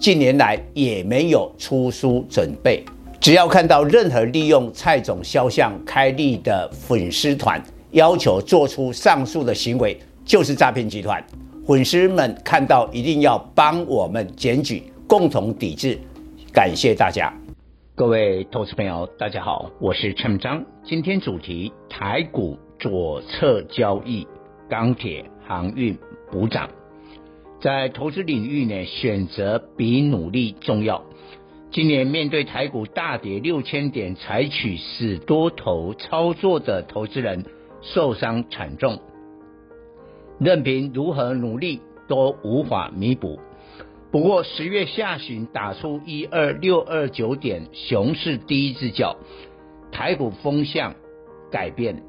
近年来也没有出书准备。只要看到任何利用蔡总肖像开立的粉丝团，要求做出上述的行为，就是诈骗集团。粉丝们看到一定要帮我们检举，共同抵制。感谢大家。各位投资朋友，大家好，我是陈章。今天主题：台股左侧交易，钢铁、航运补涨。在投资领域呢，选择比努力重要。今年面对台股大跌六千点，采取死多头操作的投资人受伤惨重，任凭如何努力都无法弥补。不过十月下旬打出一二六二九点熊市第一只脚，台股风向改变。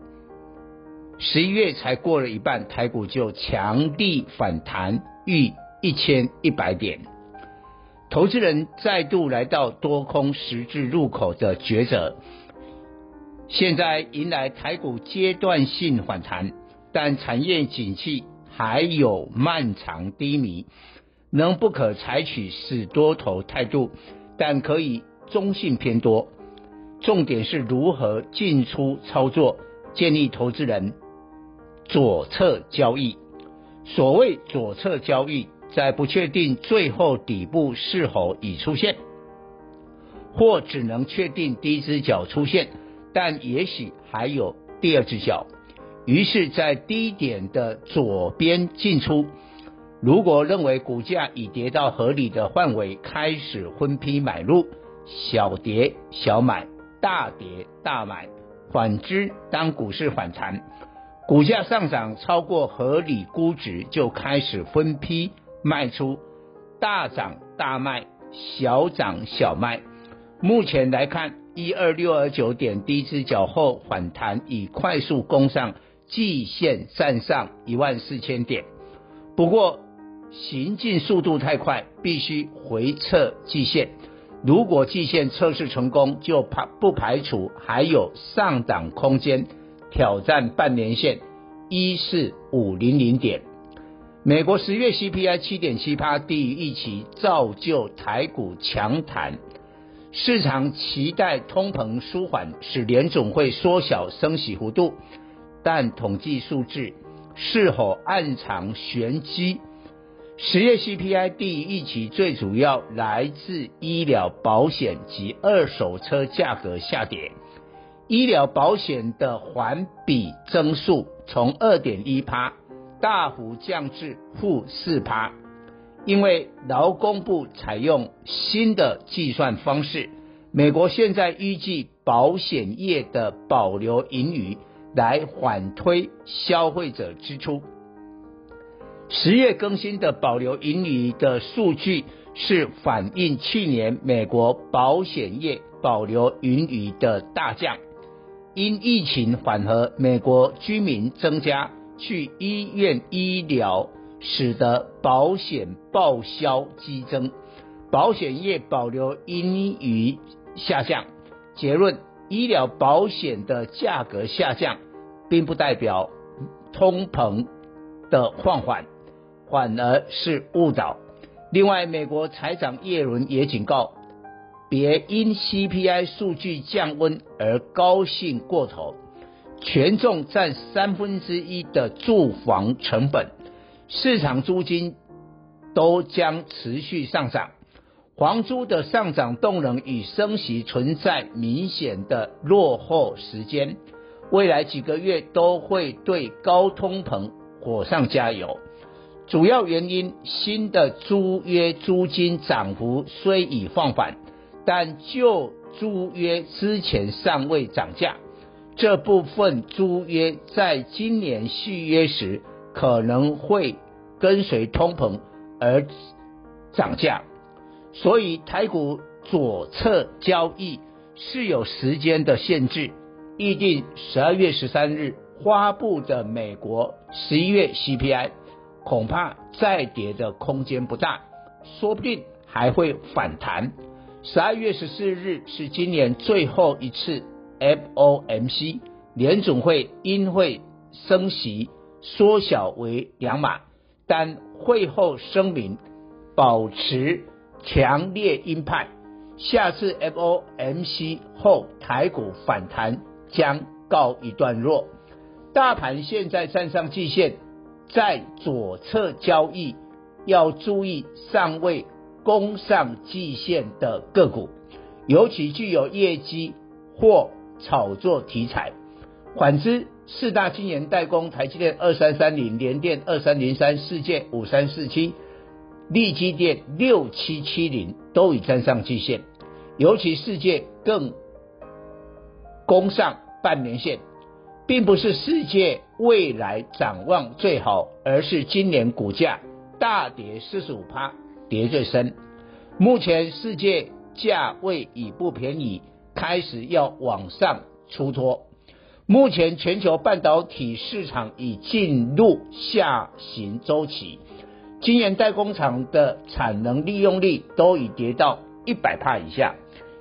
十一月才过了一半，台股就强力反弹逾一千一百点，投资人再度来到多空十字路口的抉择。现在迎来台股阶段性反弹，但产业景气还有漫长低迷。仍不可采取死多头态度，但可以中性偏多。重点是如何进出操作，建议投资人左侧交易。所谓左侧交易，在不确定最后底部是否已出现，或只能确定第一只脚出现，但也许还有第二只脚。于是，在低点的左边进出。如果认为股价已跌到合理的范围，开始分批买入，小跌小买，大跌大买。反之，当股市反弹，股价上涨超过合理估值，就开始分批卖出，大涨大卖，小涨小卖。目前来看，一二六二九点第一只脚后反弹已快速攻上季线，站上一万四千点。不过，行进速度太快，必须回测季线。如果季线测试成功，就排不排除还有上涨空间，挑战半年线一四五零零点。美国十月 CPI 七点七趴，低于预期，造就台股强弹。市场期待通膨舒缓，使联总会缩小升息幅度，但统计数字是否暗藏玄机？十月 CPI 低于预期，最主要来自医疗保险及二手车价格下跌。医疗保险的环比增速从二点一趴大幅降至负四趴，因为劳工部采用新的计算方式。美国现在预计保险业的保留盈余来缓推消费者支出。十月更新的保留盈余的数据是反映去年美国保险业保留盈余的大降，因疫情缓和，美国居民增加去医院医疗，使得保险报销激增，保险业保留盈余下降。结论：医疗保险的价格下降，并不代表通膨的放缓。反而是误导。另外，美国财长耶伦也警告，别因 CPI 数据降温而高兴过头。权重占三分之一的住房成本，市场租金都将持续上涨。房租的上涨动能与升息存在明显的落后时间，未来几个月都会对高通膨火上加油。主要原因，新的租约租金涨幅虽已放缓，但旧租约之前尚未涨价，这部分租约在今年续约时可能会跟随通膨而涨价。所以台股左侧交易是有时间的限制。预定十二月十三日发布的美国十一月 CPI，恐怕再跌的空间不大，说不定还会反弹。十二月十四日是今年最后一次 FOMC 联总会因会升息缩小为两码，但会后声明保持强烈鹰派，下次 FOMC 后台股反弹将告一段落。大盘现在站上季线，在左侧交易，要注意上位攻上季线的个股，尤其具有业绩或炒作题材。反之，四大晶圆代工，台积电二三三零、联电二三零三、世界五三四七、力积电六七七零都已站上季线，尤其世界更攻上半年线，并不是世界未来展望最好，而是今年股价大跌四十五趴。跌最深，目前世界价位已不便宜，开始要往上出脱。目前全球半导体市场已进入下行周期，晶圆代工厂的产能利用率都已跌到一百帕以下，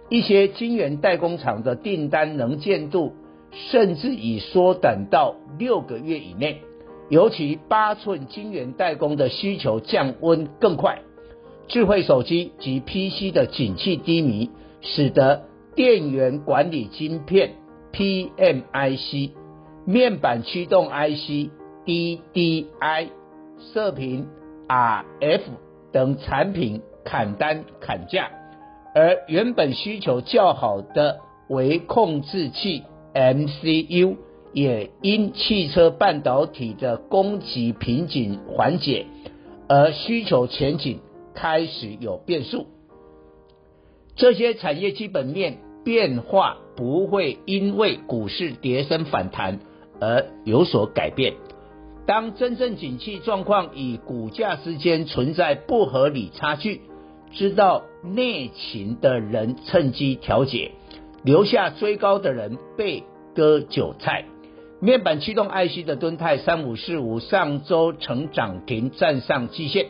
一些晶圆代工厂的订单能见度甚至已缩短到六个月以内，尤其八寸晶圆代工的需求降温更快。智慧手机及 PC 的景气低迷，使得电源管理晶片 PMIC、面板驱动 IC DDI、射频 RF 等产品砍单砍价，而原本需求较好的微控制器 MCU 也因汽车半导体的供给瓶颈缓解，而需求前景。开始有变数，这些产业基本面变化不会因为股市跌升反弹而有所改变。当真正景气状况与股价之间存在不合理差距，知道内情的人趁机调节，留下追高的人被割韭菜。面板驱动 IC 的敦泰三五四五上周成涨停站上季线。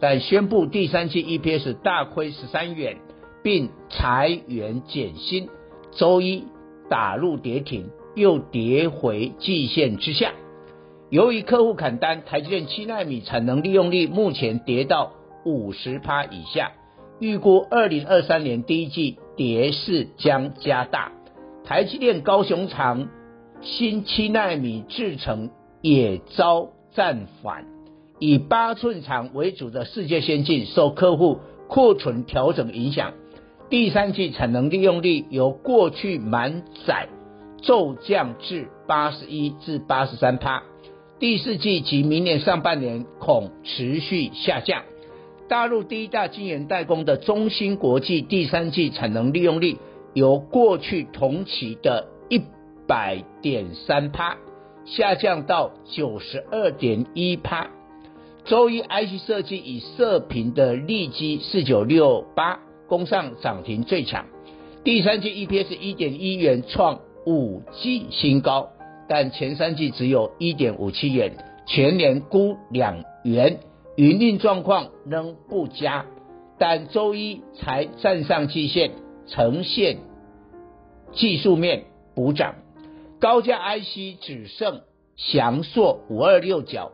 但宣布第三季 EPS 大亏十三元，并裁员减薪，周一打入跌停，又跌回季线之下。由于客户砍单，台积电七纳米产能利用率目前跌到五十趴以下，预估二零二三年第一季跌势将加大。台积电高雄厂新七纳米制程也遭暂缓。以八寸厂为主的世界先进受客户库存调整影响，第三季产能利用率由过去满载骤降至八十一至八十三趴，第四季及明年上半年恐持续下降。大陆第一大晶圆代工的中芯国际第三季产能利用率由过去同期的一百点三趴下降到九十二点一趴。周一 IC 设计以射频的利基四九六八攻上涨停最强，第三季 EPS 一点一元创五季新高，但前三季只有一点五七元，全年估两元，营运状况仍不佳，但周一才站上季线，呈现技术面补涨，高价 IC 只剩祥硕五二六角。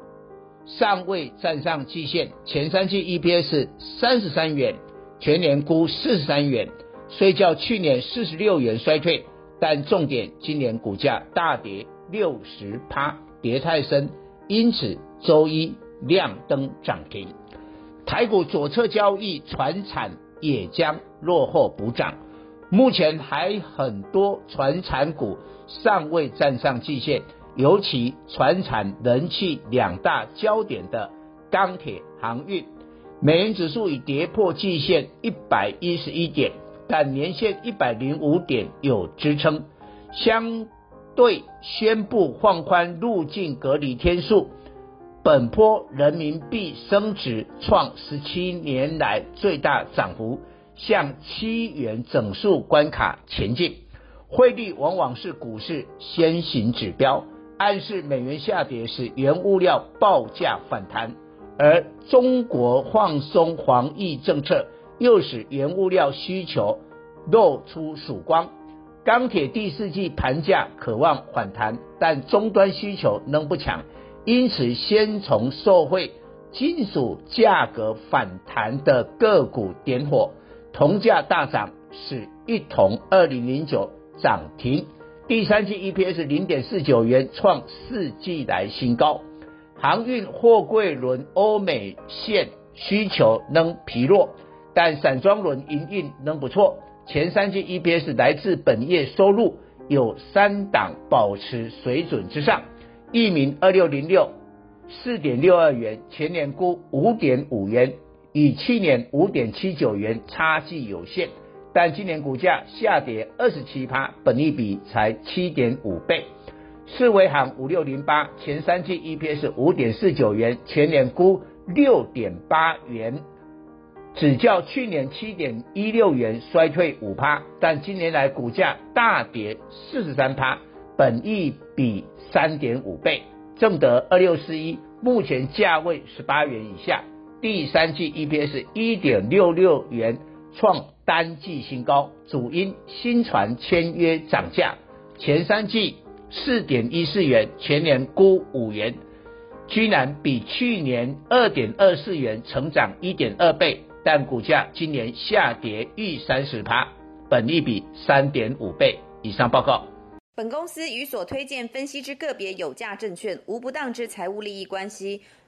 尚未站上季线，前三季 EPS 三十三元，全年估四十三元，虽较去年四十六元衰退，但重点今年股价大跌六十趴，跌太深，因此周一亮灯涨停。台股左侧交易，船产也将落后补涨，目前还很多船产股尚未站上季线。尤其船产人气两大焦点的钢铁、航运，美元指数已跌破季线一百一十一点，但年线一百零五点有支撑。相对宣布放宽入境隔离天数，本波人民币升值创十七年来最大涨幅，向七元整数关卡前进。汇率往往是股市先行指标，暗示美元下跌使原物料报价反弹，而中国放松防疫政策又使原物料需求露出曙光。钢铁第四季盘价可望反弹，但终端需求仍不强，因此先从受惠金属价格反弹的个股点火。铜价大涨，使一铜二零零九涨停，第三季 EPS 零点四九元，创四季来新高。航运货柜轮欧美线需求仍疲弱，但散装轮营运仍不错。前三季 EPS 来自本业收入有三档保持水准之上，一名二六零六四点六二元，前年估五点五元，与去年五点七九元差距有限，但今年股价下跌二十七趴，本益比才七点五倍。世维航五六零八前三季 EPS 五点四九元，前年估六点八元。只较去年七点一六元衰退五趴，但今年来股价大跌四十三趴，本益比三点五倍。正德二六四一目前价位十八元以下，第三季 EPS 一点六六元，创单季新高，主因新船签约涨价，前三季四点一四元，全年估五元，居然比去年二点二四元成长一点二倍。但股价今年下跌逾三十趴，本利比三点五倍以上。报告。本公司与所推荐分析之个别有价证券无不当之财务利益关系。